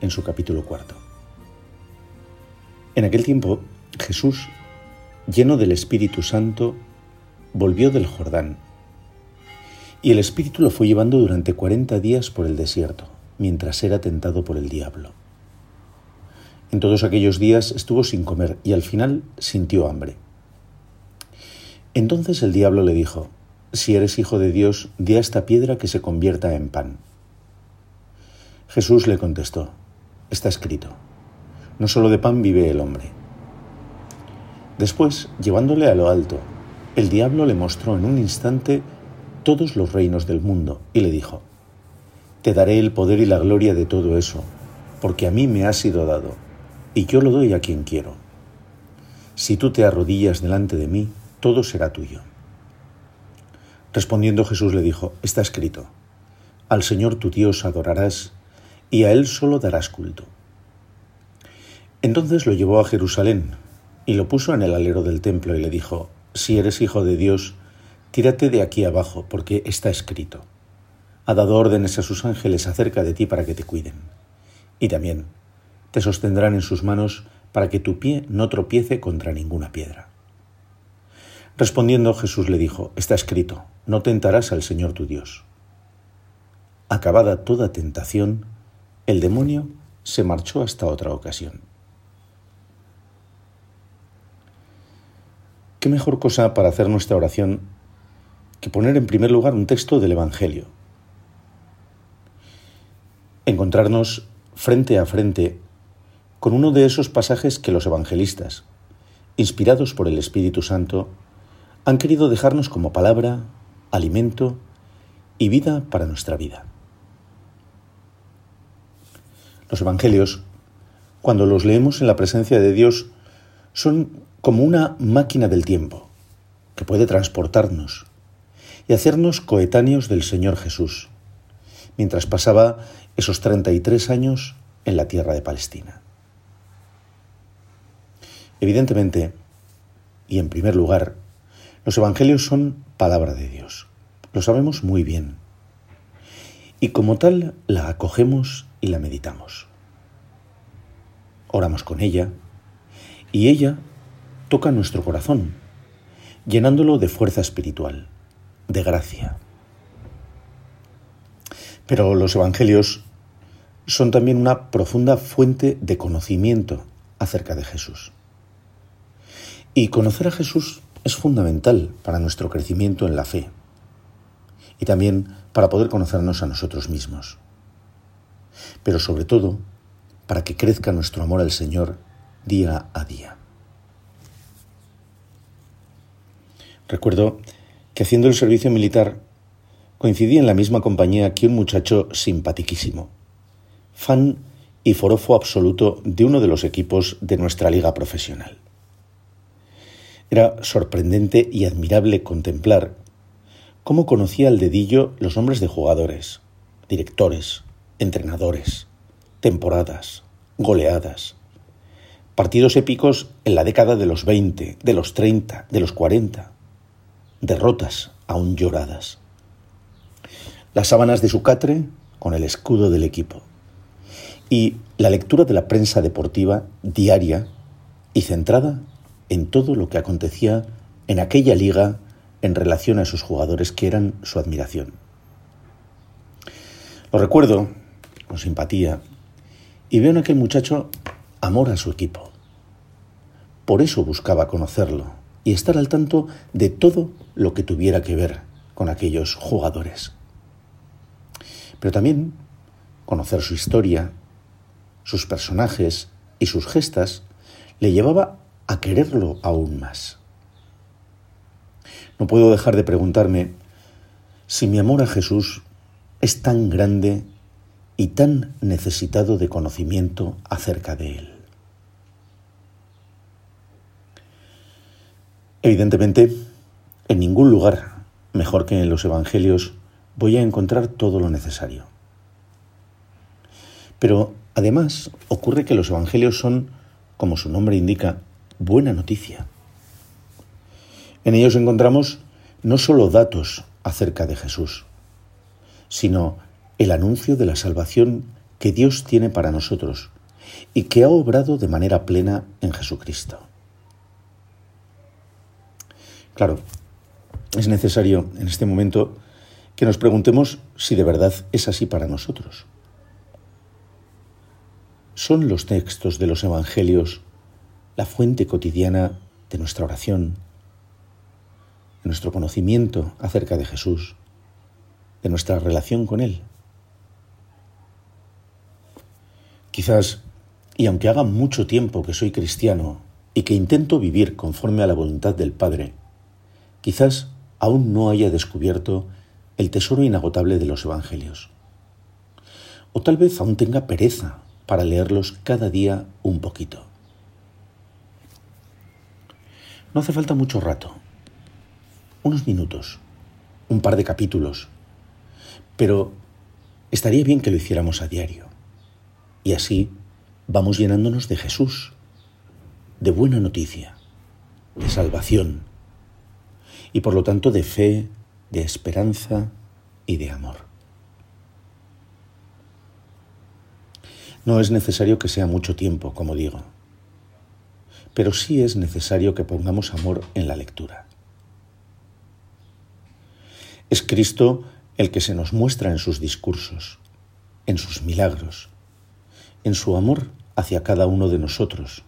en su capítulo cuarto. En aquel tiempo, Jesús, lleno del Espíritu Santo, volvió del Jordán, y el Espíritu lo fue llevando durante cuarenta días por el desierto, mientras era tentado por el diablo. En todos aquellos días estuvo sin comer y al final sintió hambre. Entonces el diablo le dijo, Si eres hijo de Dios, di a esta piedra que se convierta en pan. Jesús le contestó, Está escrito, no solo de pan vive el hombre. Después, llevándole a lo alto, el diablo le mostró en un instante todos los reinos del mundo y le dijo, Te daré el poder y la gloria de todo eso, porque a mí me ha sido dado, y yo lo doy a quien quiero. Si tú te arrodillas delante de mí, todo será tuyo. Respondiendo Jesús le dijo, Está escrito, Al Señor tu Dios adorarás y a él solo darás culto. Entonces lo llevó a Jerusalén y lo puso en el alero del templo y le dijo, Si eres hijo de Dios, tírate de aquí abajo, porque está escrito. Ha dado órdenes a sus ángeles acerca de ti para que te cuiden. Y también te sostendrán en sus manos para que tu pie no tropiece contra ninguna piedra. Respondiendo Jesús le dijo, Está escrito, no tentarás al Señor tu Dios. Acabada toda tentación, el demonio se marchó hasta otra ocasión. ¿Qué mejor cosa para hacer nuestra oración que poner en primer lugar un texto del Evangelio? Encontrarnos frente a frente con uno de esos pasajes que los evangelistas, inspirados por el Espíritu Santo, han querido dejarnos como palabra, alimento y vida para nuestra vida. Los Evangelios, cuando los leemos en la presencia de Dios, son como una máquina del tiempo que puede transportarnos y hacernos coetáneos del Señor Jesús, mientras pasaba esos 33 años en la tierra de Palestina. Evidentemente, y en primer lugar, los Evangelios son palabra de Dios. Lo sabemos muy bien. Y como tal la acogemos y la meditamos. Oramos con ella y ella toca nuestro corazón, llenándolo de fuerza espiritual, de gracia. Pero los Evangelios son también una profunda fuente de conocimiento acerca de Jesús. Y conocer a Jesús es fundamental para nuestro crecimiento en la fe y también para poder conocernos a nosotros mismos pero sobre todo para que crezca nuestro amor al Señor día a día. Recuerdo que haciendo el servicio militar coincidí en la misma compañía que un muchacho simpaticísimo, fan y forofo absoluto de uno de los equipos de nuestra liga profesional. Era sorprendente y admirable contemplar cómo conocía al dedillo los nombres de jugadores, directores, entrenadores, temporadas, goleadas, partidos épicos en la década de los 20, de los 30, de los 40, derrotas aún lloradas. Las sábanas de su catre con el escudo del equipo y la lectura de la prensa deportiva diaria y centrada en todo lo que acontecía en aquella liga en relación a sus jugadores que eran su admiración. Lo recuerdo con simpatía, y veo en aquel muchacho amor a su equipo. Por eso buscaba conocerlo y estar al tanto de todo lo que tuviera que ver con aquellos jugadores. Pero también conocer su historia, sus personajes y sus gestas le llevaba a quererlo aún más. No puedo dejar de preguntarme si mi amor a Jesús es tan grande y tan necesitado de conocimiento acerca de Él. Evidentemente, en ningún lugar, mejor que en los Evangelios, voy a encontrar todo lo necesario. Pero además ocurre que los Evangelios son, como su nombre indica, buena noticia. En ellos encontramos no solo datos acerca de Jesús, sino el anuncio de la salvación que Dios tiene para nosotros y que ha obrado de manera plena en Jesucristo. Claro, es necesario en este momento que nos preguntemos si de verdad es así para nosotros. ¿Son los textos de los Evangelios la fuente cotidiana de nuestra oración, de nuestro conocimiento acerca de Jesús, de nuestra relación con Él? Quizás, y aunque haga mucho tiempo que soy cristiano y que intento vivir conforme a la voluntad del Padre, quizás aún no haya descubierto el tesoro inagotable de los Evangelios. O tal vez aún tenga pereza para leerlos cada día un poquito. No hace falta mucho rato, unos minutos, un par de capítulos, pero estaría bien que lo hiciéramos a diario. Y así vamos llenándonos de Jesús, de buena noticia, de salvación, y por lo tanto de fe, de esperanza y de amor. No es necesario que sea mucho tiempo, como digo, pero sí es necesario que pongamos amor en la lectura. Es Cristo el que se nos muestra en sus discursos, en sus milagros, en su amor hacia cada uno de nosotros,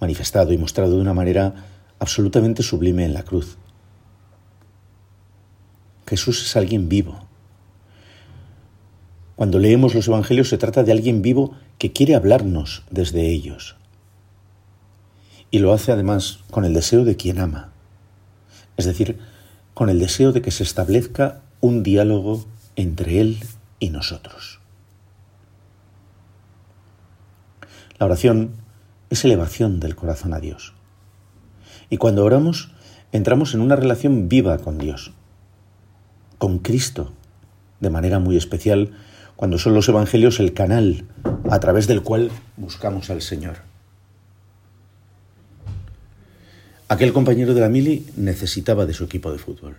manifestado y mostrado de una manera absolutamente sublime en la cruz. Jesús es alguien vivo. Cuando leemos los Evangelios se trata de alguien vivo que quiere hablarnos desde ellos. Y lo hace además con el deseo de quien ama, es decir, con el deseo de que se establezca un diálogo entre Él y nosotros. La oración es elevación del corazón a Dios. Y cuando oramos, entramos en una relación viva con Dios, con Cristo, de manera muy especial, cuando son los Evangelios el canal a través del cual buscamos al Señor. Aquel compañero de la mili necesitaba de su equipo de fútbol.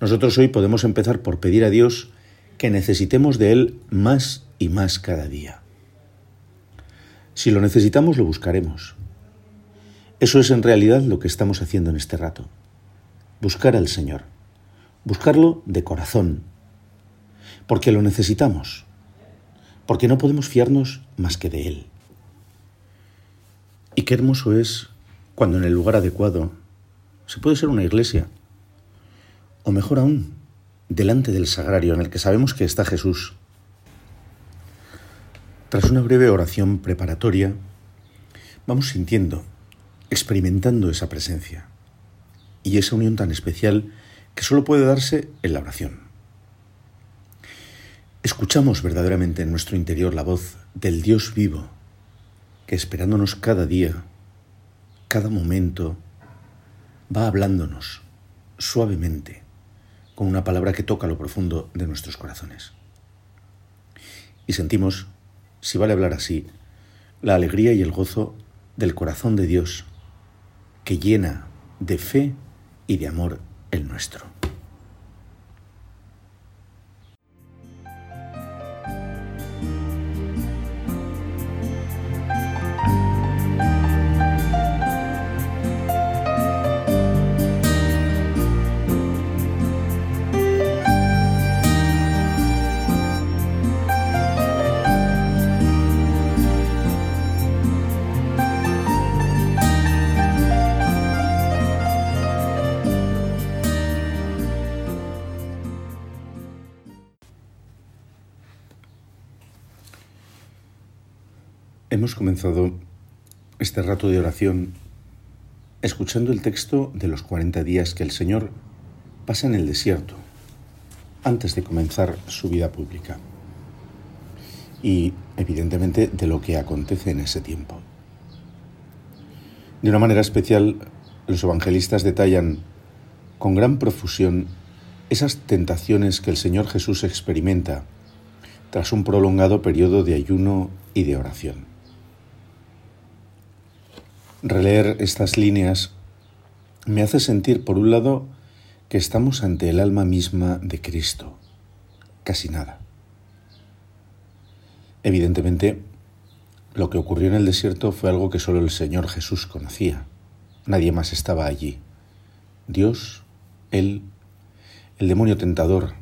Nosotros hoy podemos empezar por pedir a Dios que necesitemos de Él más y más cada día. Si lo necesitamos, lo buscaremos. Eso es en realidad lo que estamos haciendo en este rato. Buscar al Señor. Buscarlo de corazón. Porque lo necesitamos. Porque no podemos fiarnos más que de Él. Y qué hermoso es cuando en el lugar adecuado se puede ser una iglesia. O mejor aún, delante del sagrario en el que sabemos que está Jesús tras una breve oración preparatoria, vamos sintiendo, experimentando esa presencia y esa unión tan especial que solo puede darse en la oración. Escuchamos verdaderamente en nuestro interior la voz del Dios vivo, que esperándonos cada día, cada momento, va hablándonos suavemente, con una palabra que toca lo profundo de nuestros corazones. Y sentimos si vale hablar así, la alegría y el gozo del corazón de Dios, que llena de fe y de amor el nuestro. Hemos comenzado este rato de oración escuchando el texto de los 40 días que el Señor pasa en el desierto, antes de comenzar su vida pública y, evidentemente, de lo que acontece en ese tiempo. De una manera especial, los evangelistas detallan con gran profusión esas tentaciones que el Señor Jesús experimenta tras un prolongado periodo de ayuno y de oración. Releer estas líneas me hace sentir, por un lado, que estamos ante el alma misma de Cristo, casi nada. Evidentemente, lo que ocurrió en el desierto fue algo que solo el Señor Jesús conocía. Nadie más estaba allí. Dios, Él, el demonio tentador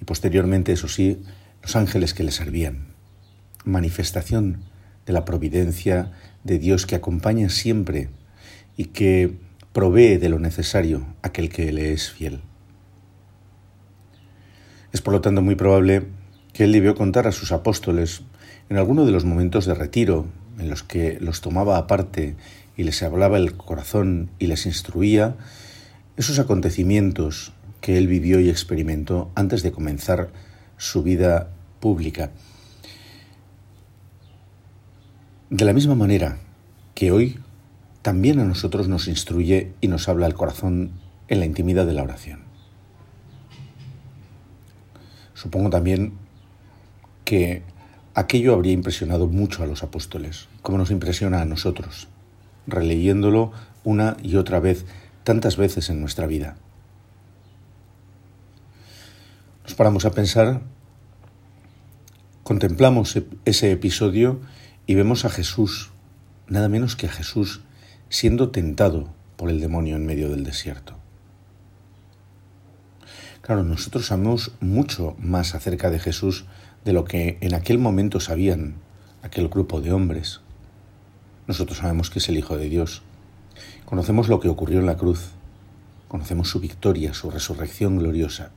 y posteriormente, eso sí, los ángeles que le servían. Manifestación de la providencia de Dios que acompaña siempre y que provee de lo necesario aquel que le es fiel. Es por lo tanto muy probable que él debió contar a sus apóstoles en alguno de los momentos de retiro en los que los tomaba aparte y les hablaba el corazón y les instruía, esos acontecimientos que él vivió y experimentó antes de comenzar su vida pública. De la misma manera que hoy también a nosotros nos instruye y nos habla el corazón en la intimidad de la oración. Supongo también que aquello habría impresionado mucho a los apóstoles, como nos impresiona a nosotros, releyéndolo una y otra vez, tantas veces en nuestra vida. Nos paramos a pensar, contemplamos ese episodio y vemos a Jesús, nada menos que a Jesús, siendo tentado por el demonio en medio del desierto. Claro, nosotros sabemos mucho más acerca de Jesús de lo que en aquel momento sabían aquel grupo de hombres. Nosotros sabemos que es el Hijo de Dios. Conocemos lo que ocurrió en la cruz. Conocemos su victoria, su resurrección gloriosa.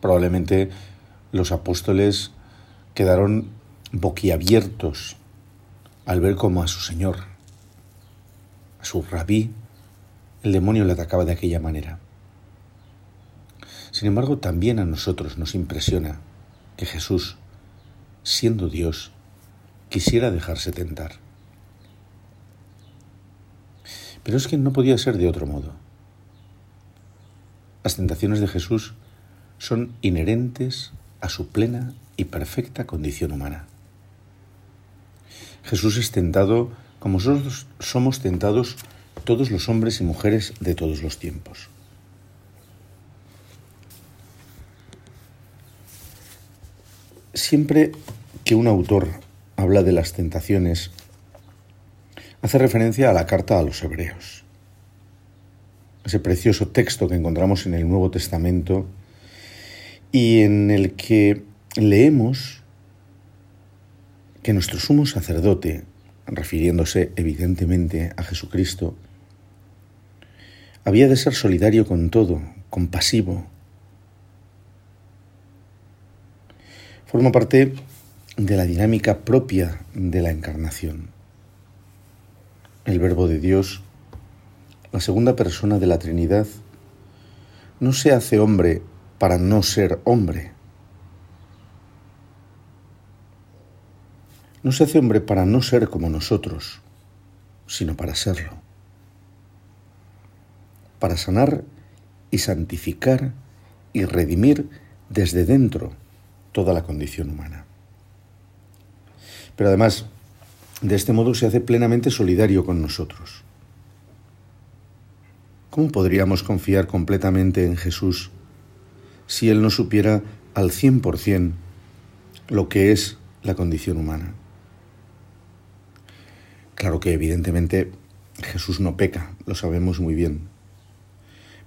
Probablemente los apóstoles quedaron boquiabiertos al ver cómo a su Señor a su rabí, el demonio le atacaba de aquella manera. Sin embargo, también a nosotros nos impresiona que Jesús, siendo Dios, quisiera dejarse tentar. Pero es que no podía ser de otro modo. Las tentaciones de Jesús son inherentes a su plena y perfecta condición humana. Jesús es tentado como nosotros somos tentados todos los hombres y mujeres de todos los tiempos. Siempre que un autor habla de las tentaciones, hace referencia a la carta a los hebreos, ese precioso texto que encontramos en el Nuevo Testamento y en el que leemos que nuestro sumo sacerdote, refiriéndose evidentemente a Jesucristo, había de ser solidario con todo, compasivo. Forma parte de la dinámica propia de la encarnación. El Verbo de Dios, la segunda persona de la Trinidad, no se hace hombre para no ser hombre, No se hace hombre para no ser como nosotros, sino para serlo. Para sanar y santificar y redimir desde dentro toda la condición humana. Pero además, de este modo se hace plenamente solidario con nosotros. ¿Cómo podríamos confiar completamente en Jesús si Él no supiera al cien por cien lo que es la condición humana? Claro que evidentemente Jesús no peca, lo sabemos muy bien,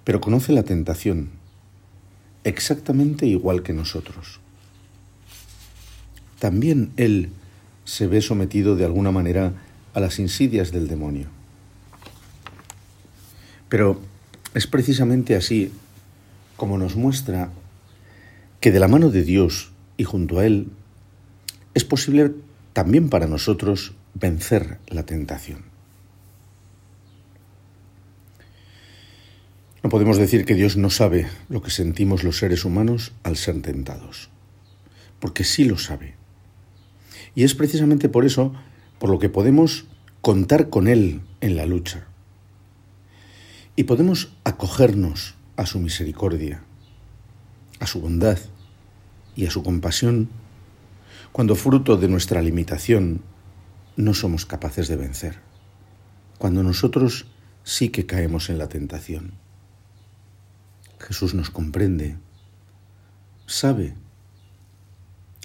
pero conoce la tentación exactamente igual que nosotros. También Él se ve sometido de alguna manera a las insidias del demonio. Pero es precisamente así como nos muestra que de la mano de Dios y junto a Él es posible también para nosotros vencer la tentación. No podemos decir que Dios no sabe lo que sentimos los seres humanos al ser tentados, porque sí lo sabe. Y es precisamente por eso por lo que podemos contar con Él en la lucha. Y podemos acogernos a su misericordia, a su bondad y a su compasión cuando fruto de nuestra limitación no somos capaces de vencer, cuando nosotros sí que caemos en la tentación. Jesús nos comprende, sabe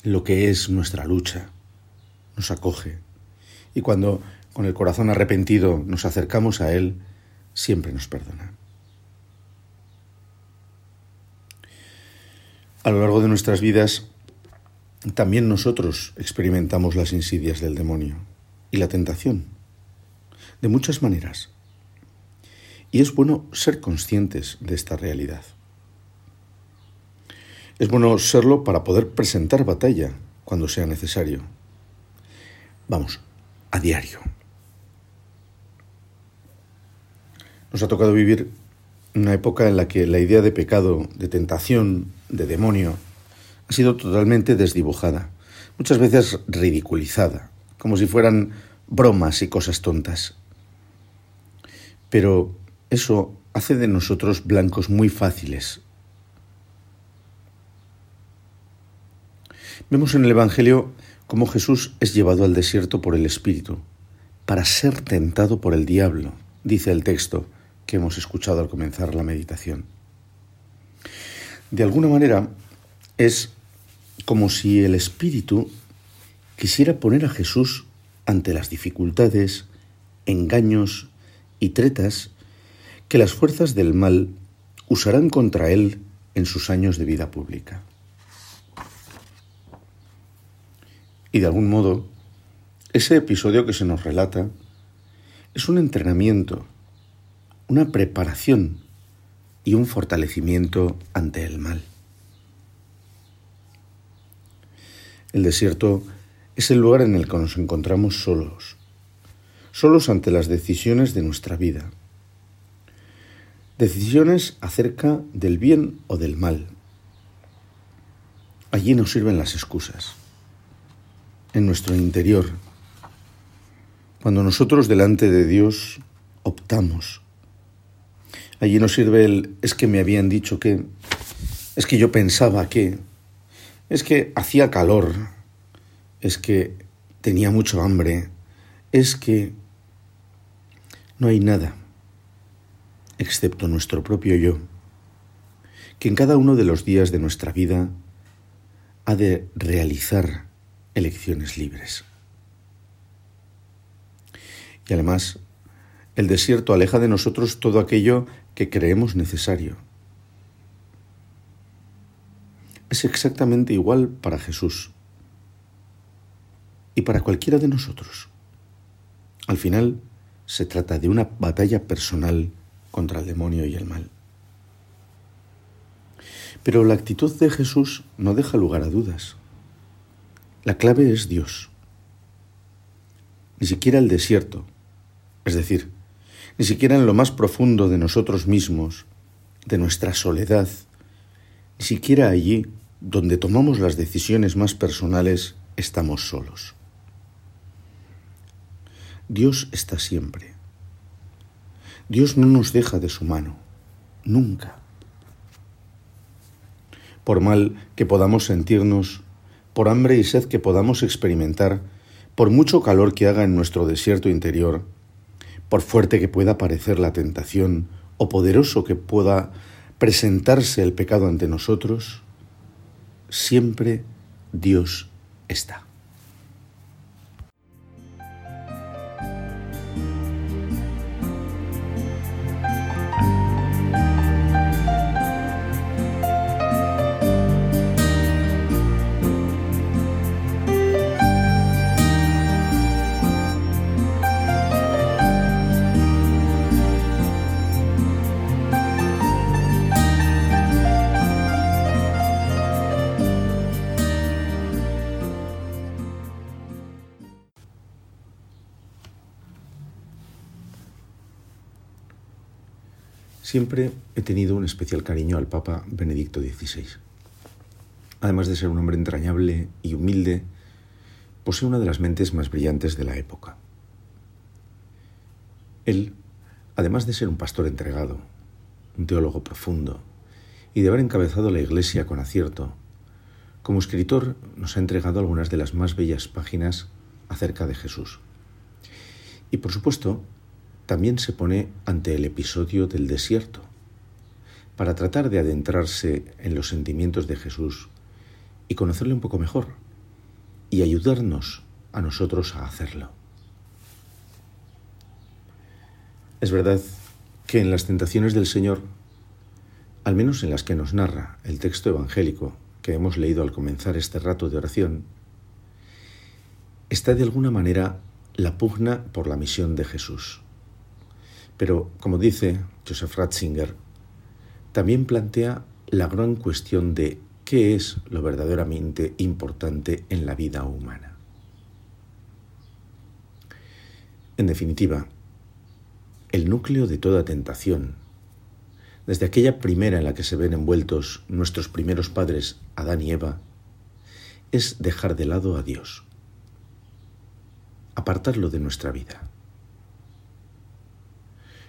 lo que es nuestra lucha, nos acoge y cuando con el corazón arrepentido nos acercamos a Él, siempre nos perdona. A lo largo de nuestras vidas, también nosotros experimentamos las insidias del demonio y la tentación, de muchas maneras. Y es bueno ser conscientes de esta realidad. Es bueno serlo para poder presentar batalla cuando sea necesario. Vamos, a diario. Nos ha tocado vivir una época en la que la idea de pecado, de tentación, de demonio, ha sido totalmente desdibujada, muchas veces ridiculizada, como si fueran bromas y cosas tontas. Pero eso hace de nosotros blancos muy fáciles. Vemos en el Evangelio cómo Jesús es llevado al desierto por el Espíritu, para ser tentado por el diablo, dice el texto que hemos escuchado al comenzar la meditación. De alguna manera es como si el Espíritu quisiera poner a Jesús ante las dificultades, engaños y tretas que las fuerzas del mal usarán contra él en sus años de vida pública. Y de algún modo, ese episodio que se nos relata es un entrenamiento, una preparación y un fortalecimiento ante el mal. El desierto es el lugar en el que nos encontramos solos, solos ante las decisiones de nuestra vida. Decisiones acerca del bien o del mal. Allí nos sirven las excusas. En nuestro interior, cuando nosotros delante de Dios optamos. Allí nos sirve el es que me habían dicho que, es que yo pensaba que, es que hacía calor, es que tenía mucho hambre, es que no hay nada, excepto nuestro propio yo, que en cada uno de los días de nuestra vida ha de realizar elecciones libres. Y además, el desierto aleja de nosotros todo aquello que creemos necesario. Es exactamente igual para Jesús y para cualquiera de nosotros. Al final, se trata de una batalla personal contra el demonio y el mal. Pero la actitud de Jesús no deja lugar a dudas. La clave es Dios. Ni siquiera el desierto, es decir, ni siquiera en lo más profundo de nosotros mismos, de nuestra soledad, ni siquiera allí donde tomamos las decisiones más personales, estamos solos. Dios está siempre. Dios no nos deja de su mano, nunca. Por mal que podamos sentirnos, por hambre y sed que podamos experimentar, por mucho calor que haga en nuestro desierto interior, por fuerte que pueda parecer la tentación o poderoso que pueda presentarse el pecado ante nosotros, siempre Dios está. Siempre he tenido un especial cariño al Papa Benedicto XVI. Además de ser un hombre entrañable y humilde, posee una de las mentes más brillantes de la época. Él, además de ser un pastor entregado, un teólogo profundo, y de haber encabezado la Iglesia con acierto, como escritor nos ha entregado algunas de las más bellas páginas acerca de Jesús. Y por supuesto, también se pone ante el episodio del desierto, para tratar de adentrarse en los sentimientos de Jesús y conocerle un poco mejor y ayudarnos a nosotros a hacerlo. Es verdad que en las tentaciones del Señor, al menos en las que nos narra el texto evangélico que hemos leído al comenzar este rato de oración, está de alguna manera la pugna por la misión de Jesús. Pero, como dice Joseph Ratzinger, también plantea la gran cuestión de qué es lo verdaderamente importante en la vida humana. En definitiva, el núcleo de toda tentación, desde aquella primera en la que se ven envueltos nuestros primeros padres, Adán y Eva, es dejar de lado a Dios, apartarlo de nuestra vida.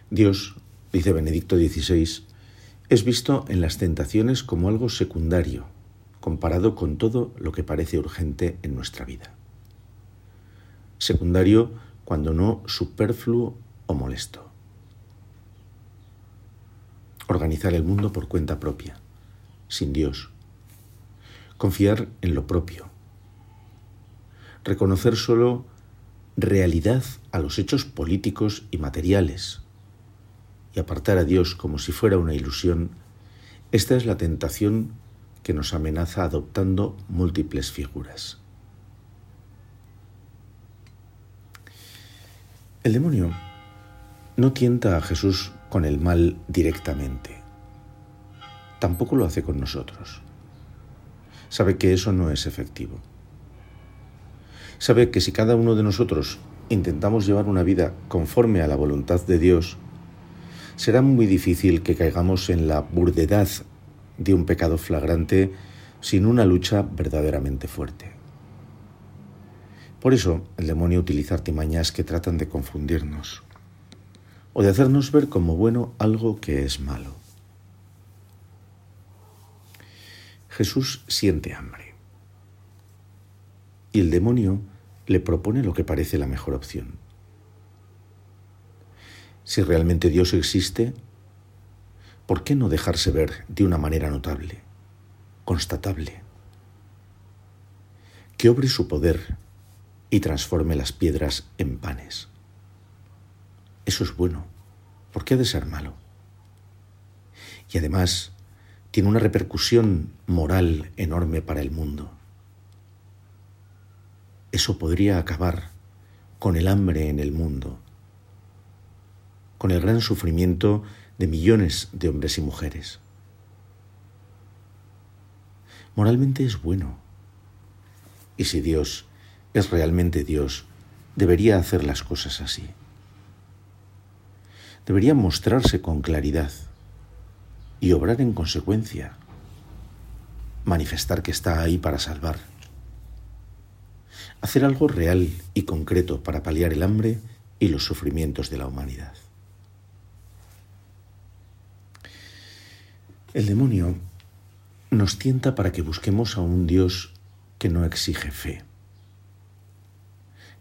Dios, dice Benedicto XVI, es visto en las tentaciones como algo secundario, comparado con todo lo que parece urgente en nuestra vida. Secundario cuando no superfluo o molesto. Organizar el mundo por cuenta propia, sin Dios. Confiar en lo propio. Reconocer solo realidad a los hechos políticos y materiales y apartar a Dios como si fuera una ilusión, esta es la tentación que nos amenaza adoptando múltiples figuras. El demonio no tienta a Jesús con el mal directamente. Tampoco lo hace con nosotros. Sabe que eso no es efectivo. Sabe que si cada uno de nosotros intentamos llevar una vida conforme a la voluntad de Dios, será muy difícil que caigamos en la burdedad de un pecado flagrante sin una lucha verdaderamente fuerte. Por eso el demonio utiliza artimañas que tratan de confundirnos o de hacernos ver como bueno algo que es malo. Jesús siente hambre y el demonio le propone lo que parece la mejor opción si realmente Dios existe, ¿por qué no dejarse ver de una manera notable, constatable? Que obre su poder y transforme las piedras en panes. Eso es bueno. ¿Por qué ha de ser malo? Y además tiene una repercusión moral enorme para el mundo. Eso podría acabar con el hambre en el mundo con el gran sufrimiento de millones de hombres y mujeres. Moralmente es bueno. Y si Dios es realmente Dios, debería hacer las cosas así. Debería mostrarse con claridad y obrar en consecuencia, manifestar que está ahí para salvar, hacer algo real y concreto para paliar el hambre y los sufrimientos de la humanidad. El demonio nos tienta para que busquemos a un Dios que no exige fe,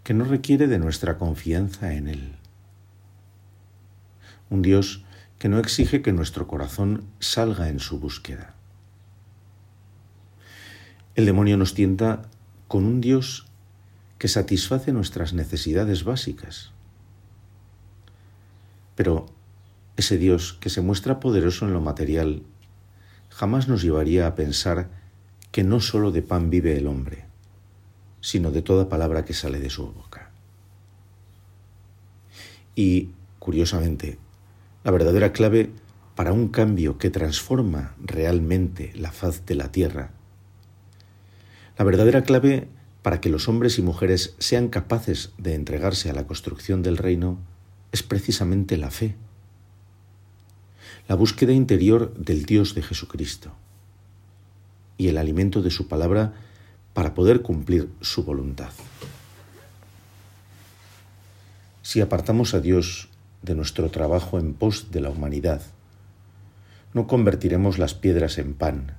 que no requiere de nuestra confianza en Él. Un Dios que no exige que nuestro corazón salga en su búsqueda. El demonio nos tienta con un Dios que satisface nuestras necesidades básicas. Pero ese Dios que se muestra poderoso en lo material jamás nos llevaría a pensar que no sólo de pan vive el hombre, sino de toda palabra que sale de su boca. Y, curiosamente, la verdadera clave para un cambio que transforma realmente la faz de la tierra, la verdadera clave para que los hombres y mujeres sean capaces de entregarse a la construcción del reino es precisamente la fe la búsqueda interior del Dios de Jesucristo y el alimento de su palabra para poder cumplir su voluntad. Si apartamos a Dios de nuestro trabajo en pos de la humanidad, no convertiremos las piedras en pan,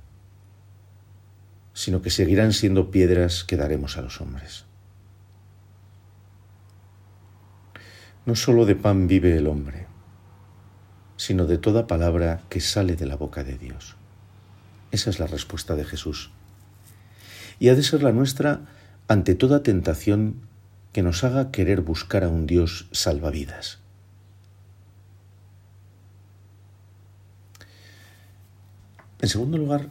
sino que seguirán siendo piedras que daremos a los hombres. No sólo de pan vive el hombre, sino de toda palabra que sale de la boca de Dios. Esa es la respuesta de Jesús. Y ha de ser la nuestra ante toda tentación que nos haga querer buscar a un Dios salvavidas. En segundo lugar,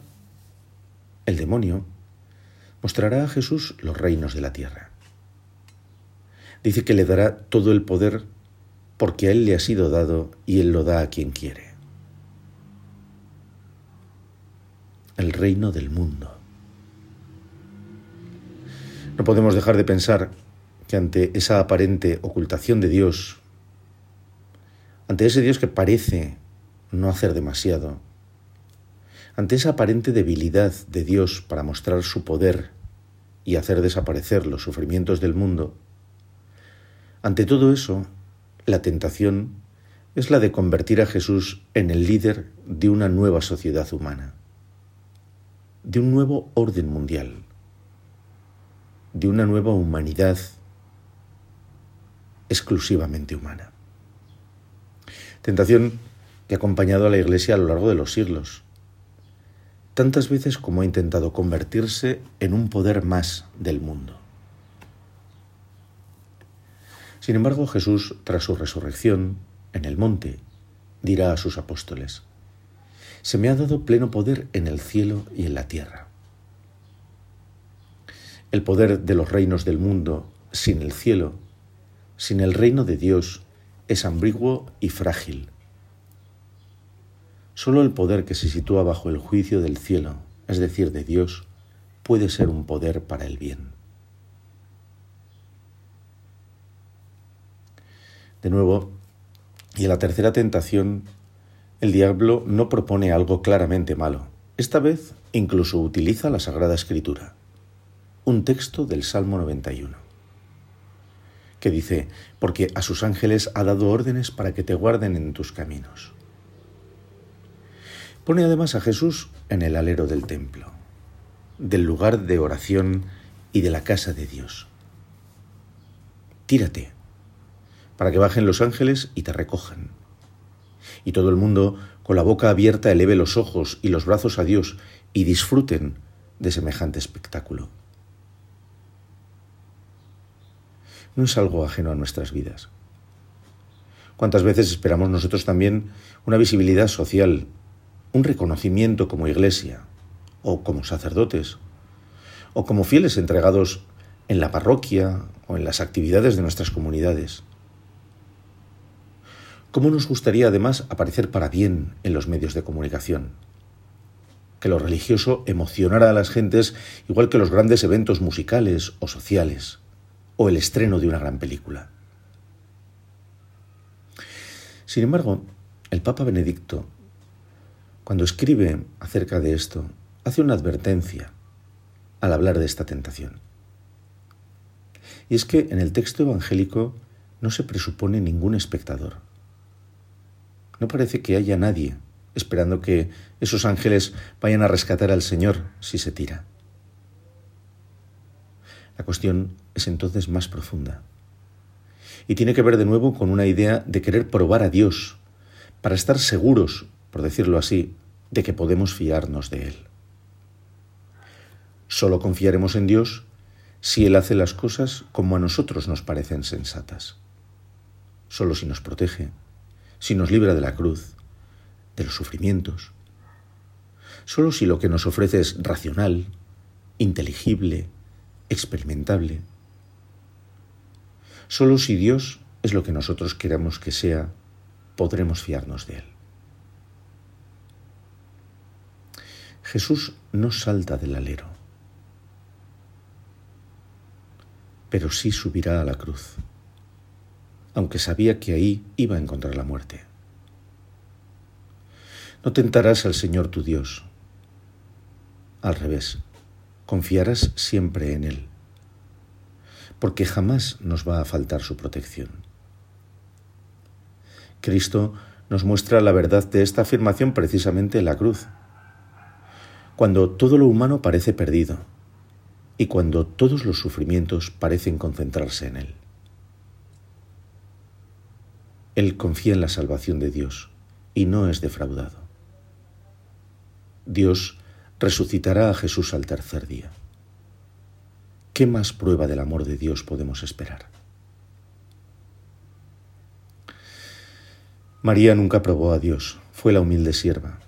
el demonio mostrará a Jesús los reinos de la tierra. Dice que le dará todo el poder porque a Él le ha sido dado y Él lo da a quien quiere. El reino del mundo. No podemos dejar de pensar que ante esa aparente ocultación de Dios, ante ese Dios que parece no hacer demasiado, ante esa aparente debilidad de Dios para mostrar su poder y hacer desaparecer los sufrimientos del mundo, ante todo eso, la tentación es la de convertir a Jesús en el líder de una nueva sociedad humana, de un nuevo orden mundial, de una nueva humanidad exclusivamente humana. Tentación que ha acompañado a la Iglesia a lo largo de los siglos, tantas veces como ha intentado convertirse en un poder más del mundo. Sin embargo, Jesús, tras su resurrección, en el monte, dirá a sus apóstoles, Se me ha dado pleno poder en el cielo y en la tierra. El poder de los reinos del mundo sin el cielo, sin el reino de Dios, es ambiguo y frágil. Solo el poder que se sitúa bajo el juicio del cielo, es decir, de Dios, puede ser un poder para el bien. De nuevo, y en la tercera tentación, el diablo no propone algo claramente malo. Esta vez incluso utiliza la Sagrada Escritura, un texto del Salmo 91, que dice, porque a sus ángeles ha dado órdenes para que te guarden en tus caminos. Pone además a Jesús en el alero del templo, del lugar de oración y de la casa de Dios. Tírate, para que bajen los ángeles y te recojan. Y todo el mundo, con la boca abierta, eleve los ojos y los brazos a Dios y disfruten de semejante espectáculo. No es algo ajeno a nuestras vidas. ¿Cuántas veces esperamos nosotros también una visibilidad social, un reconocimiento como iglesia, o como sacerdotes, o como fieles entregados en la parroquia o en las actividades de nuestras comunidades? ¿Cómo nos gustaría además aparecer para bien en los medios de comunicación? Que lo religioso emocionara a las gentes igual que los grandes eventos musicales o sociales, o el estreno de una gran película. Sin embargo, el Papa Benedicto, cuando escribe acerca de esto, hace una advertencia al hablar de esta tentación. Y es que en el texto evangélico no se presupone ningún espectador. No parece que haya nadie esperando que esos ángeles vayan a rescatar al Señor si se tira. La cuestión es entonces más profunda y tiene que ver de nuevo con una idea de querer probar a Dios para estar seguros, por decirlo así, de que podemos fiarnos de Él. Solo confiaremos en Dios si Él hace las cosas como a nosotros nos parecen sensatas. Solo si nos protege, si nos libra de la cruz, de los sufrimientos. Solo si lo que nos ofrece es racional, inteligible, experimentable. Solo si Dios es lo que nosotros queramos que sea, podremos fiarnos de Él. Jesús no salta del alero, pero sí subirá a la cruz aunque sabía que ahí iba a encontrar la muerte. No tentarás al Señor tu Dios. Al revés, confiarás siempre en Él, porque jamás nos va a faltar su protección. Cristo nos muestra la verdad de esta afirmación precisamente en la cruz, cuando todo lo humano parece perdido y cuando todos los sufrimientos parecen concentrarse en Él. Él confía en la salvación de Dios y no es defraudado. Dios resucitará a Jesús al tercer día. ¿Qué más prueba del amor de Dios podemos esperar? María nunca probó a Dios, fue la humilde sierva,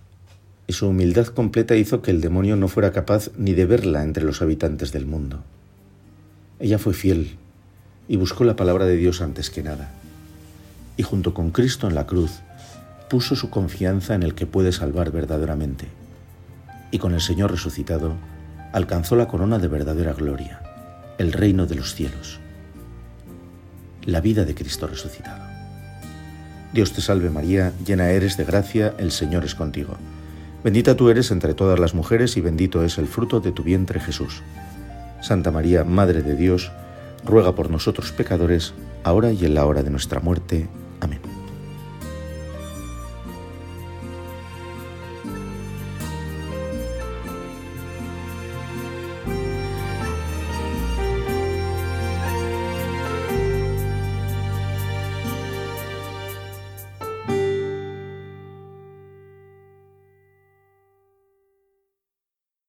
y su humildad completa hizo que el demonio no fuera capaz ni de verla entre los habitantes del mundo. Ella fue fiel y buscó la palabra de Dios antes que nada, y junto con Cristo en la cruz, puso su confianza en el que puede salvar verdaderamente, y con el Señor resucitado, alcanzó la corona de verdadera gloria, el reino de los cielos, la vida de Cristo resucitado. Dios te salve María, llena eres de gracia, el Señor es contigo. Bendita tú eres entre todas las mujeres y bendito es el fruto de tu vientre Jesús. Santa María, Madre de Dios, ruega por nosotros pecadores, ahora y en la hora de nuestra muerte.